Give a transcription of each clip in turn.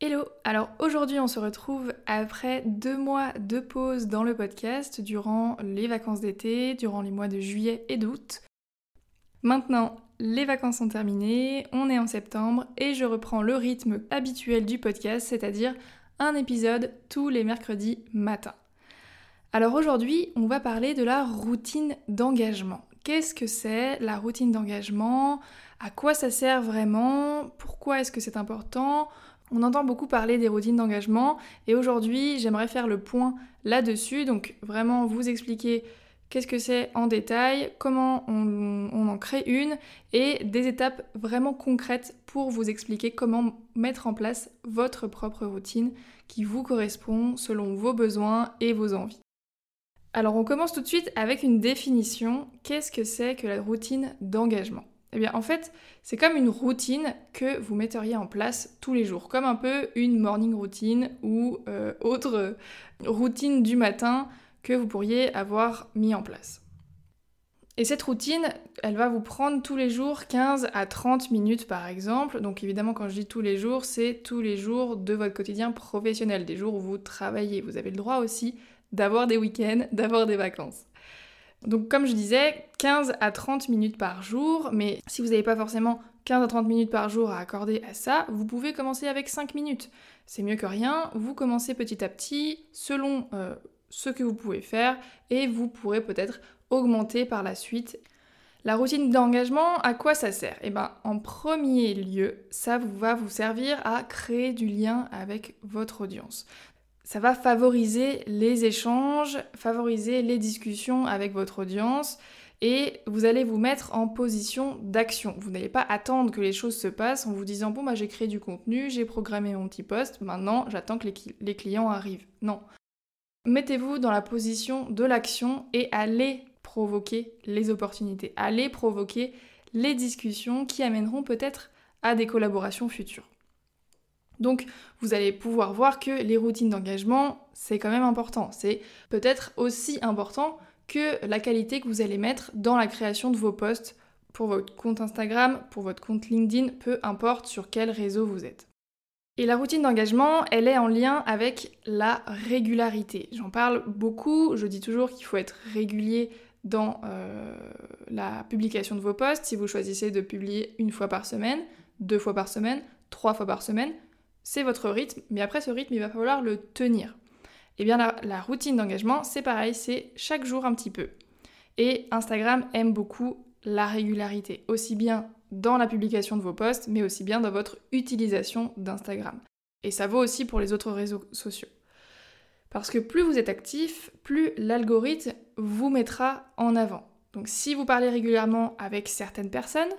Hello Alors aujourd'hui on se retrouve après deux mois de pause dans le podcast durant les vacances d'été, durant les mois de juillet et d'août. Maintenant les vacances sont terminées, on est en septembre et je reprends le rythme habituel du podcast, c'est-à-dire un épisode tous les mercredis matin. Alors aujourd'hui on va parler de la routine d'engagement. Qu'est-ce que c'est la routine d'engagement? À quoi ça sert vraiment? Pourquoi est-ce que c'est important? On entend beaucoup parler des routines d'engagement et aujourd'hui j'aimerais faire le point là-dessus, donc vraiment vous expliquer qu'est-ce que c'est en détail, comment on, en crée une et des étapes vraiment concrètes pour vous expliquer comment mettre en place votre propre routine qui vous correspond selon vos besoins et vos envies. Alors on commence tout de suite avec une définition. Qu'est-ce que c'est que la routine d'engagement? Eh bien, en fait, c'est comme une routine que vous metteriez en place tous les jours, comme un peu une morning routine ou euh, autre routine du matin que vous pourriez avoir mis en place. Et cette routine, elle va vous prendre tous les jours 15 à 30 minutes par exemple. Donc évidemment quand je dis tous les jours, c'est tous les jours de votre quotidien professionnel, des jours où vous travaillez. Vous avez le droit aussi d'avoir des week-ends, d'avoir des vacances. Donc comme je disais, 15 à 30 minutes par jour, mais si vous n'avez pas forcément 15 à 30 minutes par jour à accorder à ça, vous pouvez commencer avec 5 minutes. C'est mieux que rien, vous commencez petit à petit selon euh, ce que vous pouvez faire et vous pourrez peut-être augmenter par la suite. La routine d'engagement, à quoi ça sert? Eh bien, en premier lieu, ça va vous servir à créer du lien avec votre audience ça va favoriser les échanges, favoriser les discussions avec votre audience et vous allez vous mettre en position d'action. Vous n'allez pas attendre que les choses se passent en vous disant bon bah j'ai créé du contenu, j'ai programmé mon petit post, maintenant j'attends que les, clients arrivent. Non. Mettez-vous dans la position de l'action et allez provoquer les opportunités, allez provoquer les discussions qui amèneront peut-être à des collaborations futures. Donc vous allez pouvoir voir que les routines d'engagement, c'est quand même important. C'est peut-être aussi important que la qualité que vous allez mettre dans la création de vos posts pour votre compte Instagram, pour votre compte LinkedIn, peu importe sur quel réseau vous êtes. Et la routine d'engagement, elle est en lien avec la régularité. J'en parle beaucoup, je dis toujours qu'il faut être régulier dans euh, la publication de vos posts. Si vous choisissez de publier une fois par semaine, deux fois par semaine, trois fois par semaine, c'est votre rythme, mais après ce rythme, il va falloir le tenir. Et eh bien la, routine d'engagement, c'est pareil, c'est chaque jour un petit peu. Et Instagram aime beaucoup la régularité, aussi bien dans la publication de vos posts, mais aussi bien dans votre utilisation d'Instagram. Et ça vaut aussi pour les autres réseaux sociaux. Parce que plus vous êtes actif, plus l'algorithme vous mettra en avant. Donc si vous parlez régulièrement avec certaines personnes,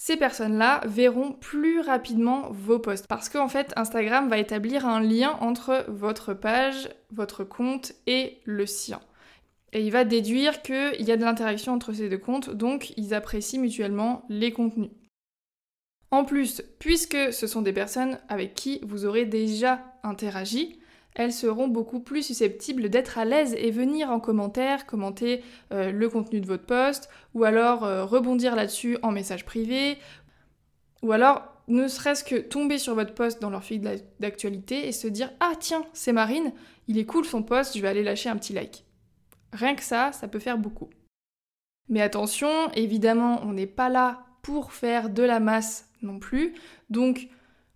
ces personnes-là verront plus rapidement vos posts. Parce qu'en fait, Instagram va établir un lien entre votre page, votre compte et le sien. Et il va déduire qu'il y a de l'interaction entre ces deux comptes, donc ils apprécient mutuellement les contenus. En plus, puisque ce sont des personnes avec qui vous aurez déjà interagi, elles seront beaucoup plus susceptibles d'être à l'aise et venir en commentaire, commenter euh, le contenu de votre post, ou alors euh, rebondir là-dessus en message privé, ou alors ne serait-ce que tomber sur votre post dans leur fil d'actualité et se dire Ah tiens, c'est Marine, il est cool son post, je vais aller lâcher un petit like. Rien que ça, ça peut faire beaucoup. Mais attention, évidemment, on n'est pas là pour faire de la masse non plus, donc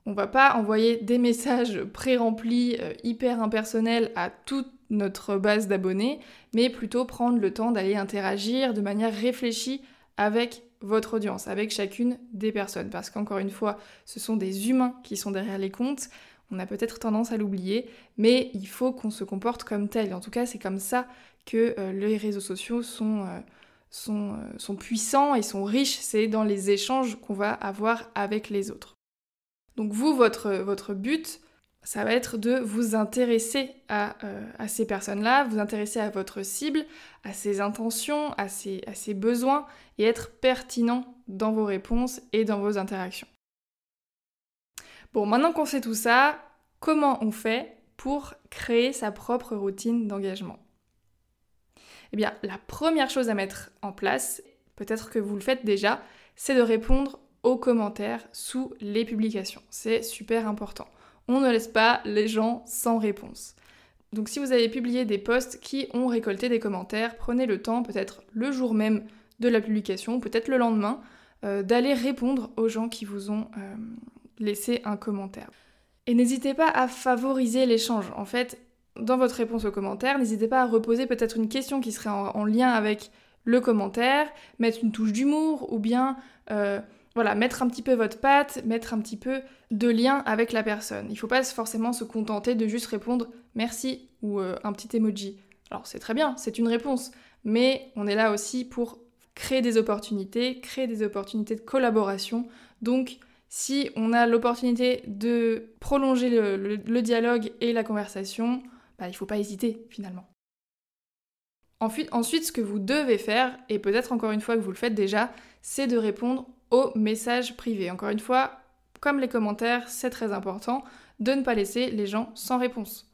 on va pas envoyer des messages pré-remplis, euh, hyper impersonnels à toute notre base d'abonnés, mais plutôt prendre le temps d'aller interagir de manière réfléchie avec votre audience, avec chacune des personnes. Parce qu'encore une fois, ce sont des humains qui sont derrière les comptes. On a peut-être tendance à l'oublier, mais il faut qu'on se comporte comme tel. En tout cas, c'est comme ça que euh, les réseaux sociaux euh, sont puissants et sont riches. C'est dans les échanges qu'on va avoir avec les autres. Donc vous, votre, but, ça va être de vous intéresser à, euh, à ces personnes-là, vous intéresser à votre cible, à ses intentions, à ses, à ses besoins, et être pertinent dans vos réponses et dans vos interactions. Bon, maintenant qu'on sait tout ça, comment on fait pour créer sa propre routine d'engagement? Eh bien, la première chose à mettre en place, peut-être que vous le faites déjà, c'est de répondre aux commentaires sous les publications. C'est super important. On ne laisse pas les gens sans réponse. Donc si vous avez publié des posts qui ont récolté des commentaires, prenez le temps, peut-être le jour même de la publication, peut-être le lendemain, euh, d'aller répondre aux gens qui vous ont euh, laissé un commentaire. Et n'hésitez pas à favoriser l'échange. En fait, dans votre réponse aux commentaires, n'hésitez pas à reposer peut-être une question qui serait en, lien avec le commentaire, mettre une touche d'humour ou bien euh, voilà, mettre un petit peu votre patte, mettre un petit peu de lien avec la personne. Il ne faut pas forcément se contenter de juste répondre merci ou euh, un petit emoji. Alors c'est très bien, c'est une réponse, mais on est là aussi pour créer des opportunités, créer des opportunités de collaboration. Donc si on a l'opportunité de prolonger le, dialogue et la conversation, bah, il ne faut pas hésiter finalement. Ensuite, ensuite, ce que vous devez faire, et peut-être encore une fois que vous le faites déjà, c'est de répondre aux messages privés. Encore une fois, comme les commentaires, c'est très important de ne pas laisser les gens sans réponse.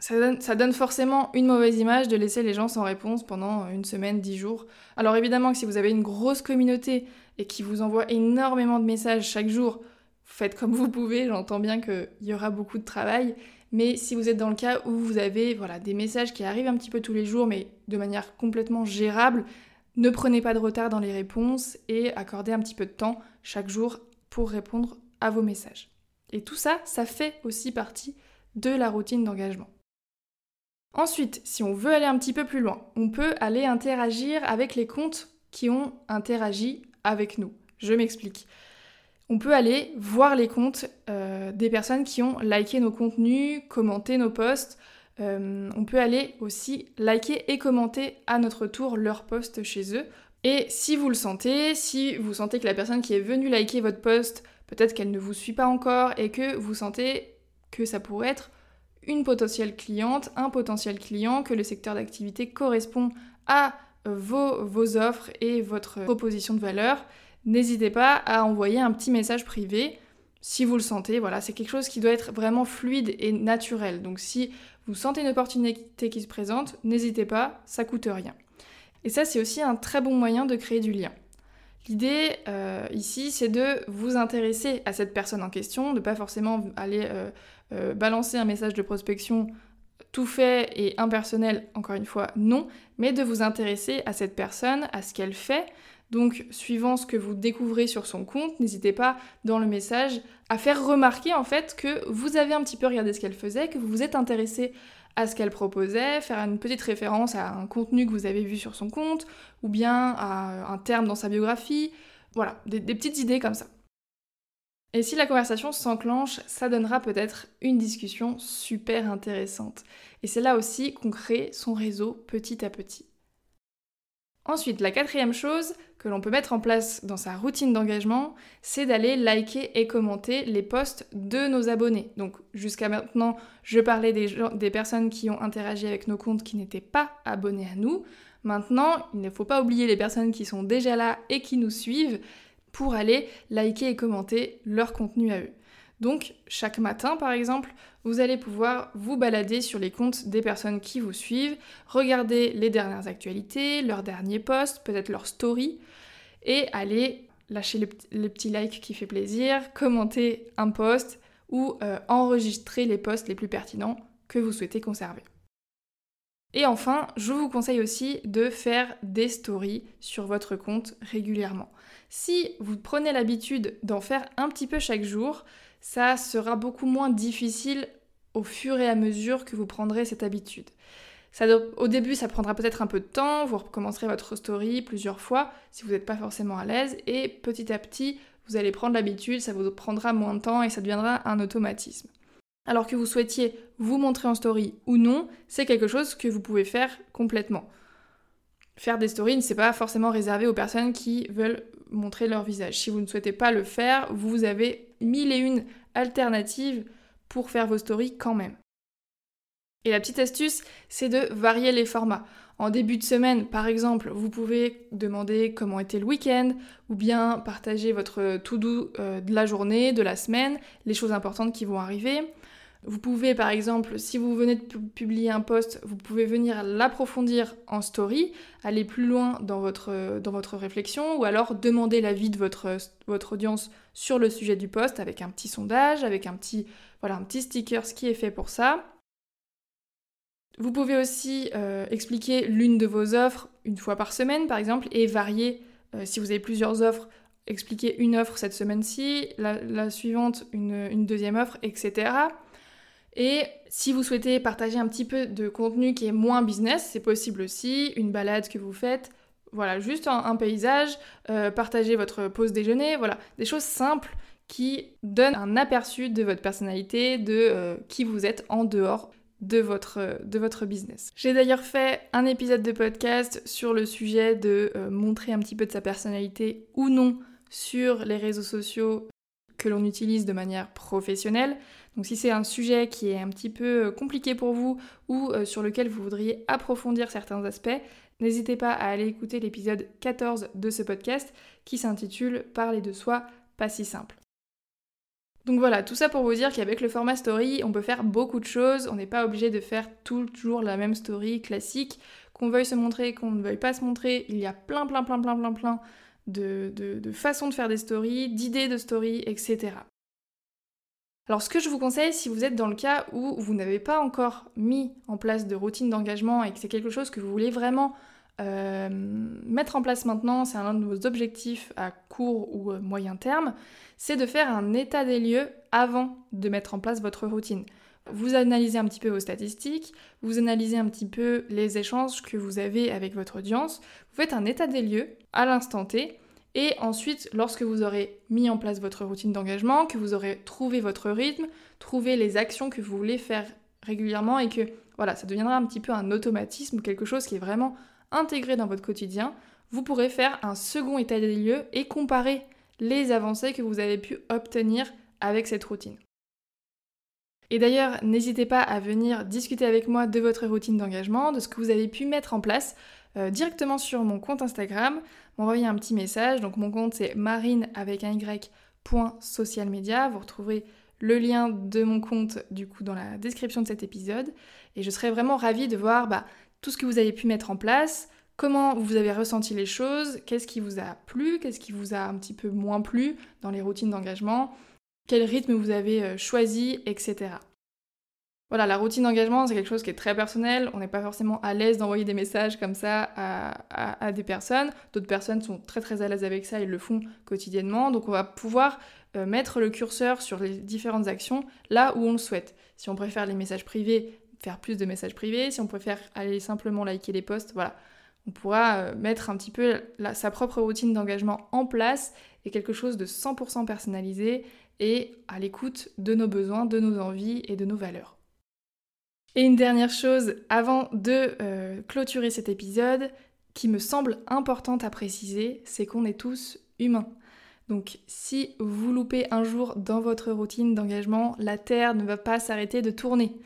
Ça donne, forcément une mauvaise image de laisser les gens sans réponse pendant une semaine, dix jours. Alors évidemment que si vous avez une grosse communauté et qui vous envoie énormément de messages chaque jour, faites comme vous pouvez, j'entends bien qu'il y aura beaucoup de travail, mais si vous êtes dans le cas où vous avez voilà, des messages qui arrivent un petit peu tous les jours, mais de manière complètement gérable, ne prenez pas de retard dans les réponses et accordez un petit peu de temps chaque jour pour répondre à vos messages. Et tout ça, ça fait aussi partie de la routine d'engagement. Ensuite, si on veut aller un petit peu plus loin, on peut aller interagir avec les comptes qui ont interagi avec nous. Je m'explique. On peut aller voir les comptes euh, des personnes qui ont liké nos contenus, commenté nos posts. Euh, on peut aller aussi liker et commenter à notre tour leurs posts chez eux. Et si vous le sentez, si vous sentez que la personne qui est venue liker votre post, peut-être qu'elle ne vous suit pas encore et que vous sentez que ça pourrait être une potentielle cliente, un potentiel client, que le secteur d'activité correspond à vos, offres et votre proposition de valeur, n'hésitez pas à envoyer un petit message privé si vous le sentez. Voilà, c'est quelque chose qui doit être vraiment fluide et naturel. Donc si vous sentez une opportunité qui se présente, n'hésitez pas, ça coûte rien. Et ça, c'est aussi un très bon moyen de créer du lien. L'idée euh, ici, c'est de vous intéresser à cette personne en question, de pas forcément aller euh, euh, balancer un message de prospection tout fait et impersonnel, encore une fois, non, mais de vous intéresser à cette personne, à ce qu'elle fait. Donc, suivant ce que vous découvrez sur son compte, n'hésitez pas dans le message à faire remarquer en fait que vous avez un petit peu regardé ce qu'elle faisait, que vous vous êtes intéressé à ce qu'elle proposait, faire une petite référence à un contenu que vous avez vu sur son compte, ou bien à un terme dans sa biographie. Voilà, des, des petites idées comme ça. Et si la conversation s'enclenche, ça donnera peut-être une discussion super intéressante. Et c'est là aussi qu'on crée son réseau petit à petit. Ensuite, la quatrième chose que l'on peut mettre en place dans sa routine d'engagement, c'est d'aller liker et commenter les posts de nos abonnés. Donc jusqu'à maintenant, je parlais des, personnes qui ont interagi avec nos comptes qui n'étaient pas abonnés à nous. Maintenant, il ne faut pas oublier les personnes qui sont déjà là et qui nous suivent pour aller liker et commenter leur contenu à eux. Donc chaque matin par exemple, vous allez pouvoir vous balader sur les comptes des personnes qui vous suivent, regarder les dernières actualités, leurs derniers posts, peut-être leurs stories, et aller lâcher le, petit like qui fait plaisir, commenter un post ou euh, enregistrer les posts les plus pertinents que vous souhaitez conserver. Et enfin, je vous conseille aussi de faire des stories sur votre compte régulièrement. Si vous prenez l'habitude d'en faire un petit peu chaque jour, ça sera beaucoup moins difficile au fur et à mesure que vous prendrez cette habitude. au début, ça prendra peut-être un peu de temps, vous recommencerez votre story plusieurs fois si vous n'êtes pas forcément à l'aise, et petit à petit, vous allez prendre l'habitude, ça vous prendra moins de temps et ça deviendra un automatisme alors que vous souhaitiez vous montrer en story ou non, c'est quelque chose que vous pouvez faire complètement. Faire des stories, c'est pas forcément réservé aux personnes qui veulent montrer leur visage. Si vous ne souhaitez pas le faire, vous avez mille et une alternatives pour faire vos stories quand même. Et la petite astuce, c'est de varier les formats. En début de semaine, par exemple, vous pouvez demander comment était le week-end, ou bien partager votre to-do euh, de la journée, de la semaine, les choses importantes qui vont arriver. Vous pouvez par exemple, si vous venez de publier un post, vous pouvez venir l'approfondir en story, aller plus loin dans votre, dans votre réflexion, ou alors demander l'avis de votre, votre audience sur le sujet du post avec un petit sondage, avec un petit, voilà, un petit sticker, ce qui est fait pour ça. Vous pouvez aussi euh, expliquer l'une de vos offres une fois par semaine par exemple et varier euh, si vous avez plusieurs offres, expliquer une offre cette semaine-ci, la, suivante une, deuxième offre, etc. Et si vous souhaitez partager un petit peu de contenu qui est moins business, c'est possible aussi, une balade que vous faites, voilà, juste un, paysage, euh, partager votre pause déjeuner, voilà, des choses simples qui donnent un aperçu de votre personnalité, de euh, qui vous êtes en dehors de votre, de votre business. J'ai d'ailleurs fait un épisode de podcast sur le sujet de euh, montrer un petit peu de sa personnalité ou non sur les réseaux sociaux que l'on utilise de manière professionnelle. Donc si c'est un sujet qui est un petit peu euh, compliqué pour vous ou euh, sur lequel vous voudriez approfondir certains aspects, n'hésitez pas à aller écouter l'épisode 14 de ce podcast qui s'intitule Parler de soi, pas si simple. Donc voilà, tout ça pour vous dire qu'avec le format story, on peut faire beaucoup de choses, on n'est pas obligé de faire toujours la même story classique, qu'on veuille se montrer, qu'on ne veuille pas se montrer, il y a plein plein plein plein plein plein de, façons de faire des stories, d'idées de stories, etc. Alors ce que je vous conseille, si vous êtes dans le cas où vous n'avez pas encore mis en place de routine d'engagement et que c'est quelque chose que vous voulez vraiment euh, mettre en place maintenant, c'est un de vos objectifs à court ou moyen terme, c'est de faire un état des lieux avant de mettre en place votre routine. Vous analysez un petit peu vos statistiques, vous analysez un petit peu les échanges que vous avez avec votre audience, vous faites un état des lieux à l'instant T et ensuite, lorsque vous aurez mis en place votre routine d'engagement, que vous aurez trouvé votre rythme, trouvé les actions que vous voulez faire régulièrement et que voilà, ça deviendra un petit peu un automatisme, quelque chose qui est vraiment intégré dans votre quotidien, vous pourrez faire un second état des lieux et comparer les avancées que vous avez pu obtenir avec cette routine. Et d'ailleurs, n'hésitez pas à venir discuter avec moi de votre routine d'engagement, de ce que vous avez pu mettre en place euh, directement sur mon compte Instagram, m'envoyer un petit message. Donc mon compte c'est marine avec un. Vous retrouverez le lien de mon compte du coup dans la description de cet épisode. Et je serais vraiment ravie de voir bah, tout ce que vous avez pu mettre en place, comment vous avez ressenti les choses, qu'est-ce qui vous a plu, qu'est-ce qui vous a un petit peu moins plu dans les routines d'engagement, quel rythme vous avez euh, choisi, etc. Voilà, la routine d'engagement, c'est quelque chose qui est très personnel. On n'est pas forcément à l'aise d'envoyer des messages comme ça à, des personnes. D'autres personnes sont très très à l'aise avec ça, ils le font quotidiennement. Donc on va pouvoir euh, mettre le curseur sur les différentes actions là où on le souhaite. Si on préfère les messages privés, faire plus de messages privés. Si on préfère aller simplement liker les posts, voilà. On pourra euh, mettre un petit peu sa propre routine d'engagement en place et quelque chose de 100% personnalisé et à l'écoute de nos besoins, de nos envies et de nos valeurs. Et une dernière chose avant de euh, clôturer cet épisode qui me semble importante à préciser, c'est qu'on est tous humains. Donc si vous loupez un jour dans votre routine d'engagement, la Terre ne va pas s'arrêter de tourner.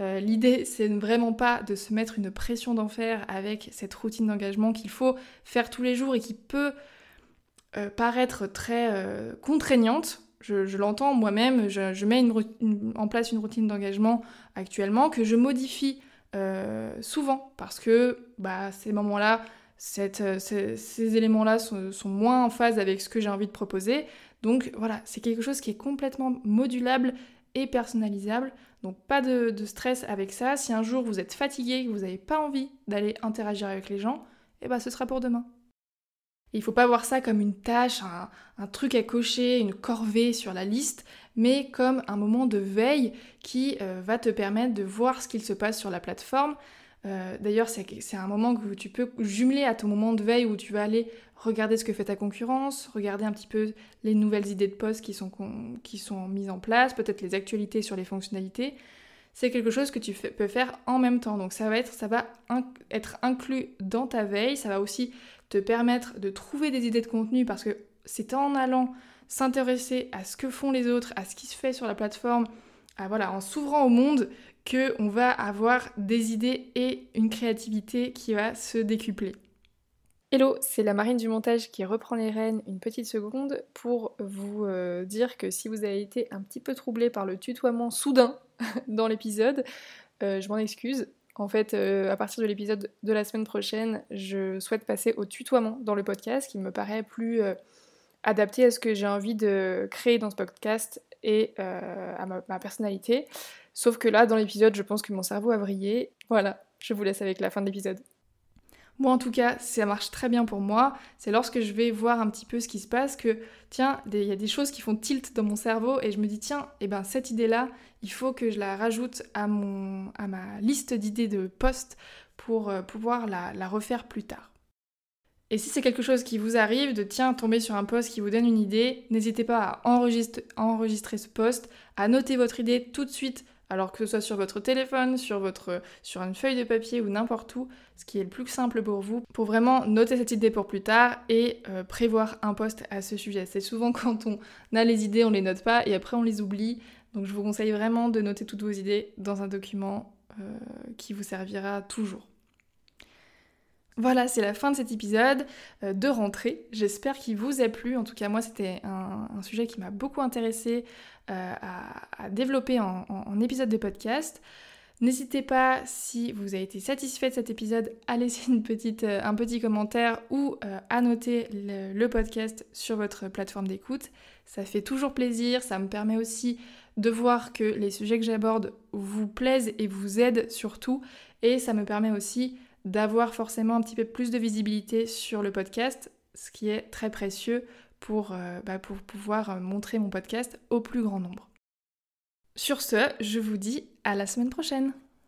Euh, l'idée, c'est vraiment pas de se mettre une pression d'enfer avec cette routine d'engagement qu'il faut faire tous les jours et qui peut euh, paraître très contraignante je, l'entends moi-même, je, mets en place une routine d'engagement actuellement que je modifie euh, souvent parce que bah, ces moments-là, euh, ces, éléments-là sont, moins en phase avec ce que j'ai envie de proposer. Donc voilà, c'est quelque chose qui est complètement modulable et personnalisable. Donc pas de, stress avec ça. Si un jour vous êtes fatigué, que vous n'avez pas envie d'aller interagir avec les gens, eh ben, ce sera pour demain. Il faut pas voir ça comme une tâche, un, truc à cocher, une corvée sur la liste, mais comme un moment de veille qui euh, va te permettre de voir ce qu'il se passe sur la plateforme. Euh, d'ailleurs, c'est un moment que tu peux jumeler à ton moment de veille où tu vas aller regarder ce que fait ta concurrence, regarder un petit peu les nouvelles idées de poste qui sont, qui sont mises en place, peut-être les actualités sur les fonctionnalités. C'est quelque chose que tu peux faire en même temps. Donc ça va être, ça va être inclus dans ta veille. Ça va aussi te permettre de trouver des idées de contenu parce que c'est en allant s'intéresser à ce que font les autres, à ce qui se fait sur la plateforme, voilà, en s'ouvrant au monde que on va avoir des idées et une créativité qui va se décupler. Hello, c'est la marine du montage qui reprend les rênes une petite seconde pour vous euh, dire que si vous avez été un petit peu troublé par le tutoiement soudain dans l'épisode. je m'en excuse. En fait, à partir de l'épisode de la semaine prochaine, je souhaite passer au tutoiement dans le podcast qui me paraît plus adapté à ce que j'ai envie de créer dans ce podcast et à ma, personnalité. Sauf que là, dans l'épisode, je pense que mon cerveau a vrillé. Voilà, je vous laisse avec la fin de l'épisode. Moi en tout cas, ça marche très bien pour moi. C'est lorsque je vais voir un petit peu ce qui se passe que, tiens, il y a des choses qui font tilt dans mon cerveau et je me dis, tiens, eh ben, cette idée-là, il faut que je la rajoute à, ma liste d'idées de posts pour euh, pouvoir la refaire plus tard. Et si c'est quelque chose qui vous arrive, de tiens, tomber sur un post qui vous donne une idée, n'hésitez pas à enregistrer, ce post, à noter votre idée tout de suite alors que ce soit sur votre téléphone, sur une feuille de papier ou n'importe où, ce qui est le plus simple pour vous, pour vraiment noter cette idée pour plus tard et euh, prévoir un post à ce sujet. C'est souvent quand on a les idées, on les note pas et après on les oublie. Donc je vous conseille vraiment de noter toutes vos idées dans un document euh, qui vous servira toujours. Voilà, c'est la fin de cet épisode euh, de rentrée. J'espère qu'il vous a plu. En tout cas, moi, c'était un, sujet qui m'a beaucoup intéressé euh, à, développer en, épisode de podcast. N'hésitez pas, si vous avez été satisfait de cet épisode, à laisser euh, un petit commentaire ou à noter le, podcast sur votre plateforme d'écoute. Ça fait toujours plaisir, ça me permet aussi de voir que les sujets que j'aborde vous plaisent et vous aident surtout. Et ça me permet aussi d'avoir forcément un petit peu plus de visibilité sur le podcast, ce qui est très précieux pour, euh, bah, pour pouvoir euh, montrer mon podcast au plus grand nombre. Sur ce, je vous dis à la semaine prochaine.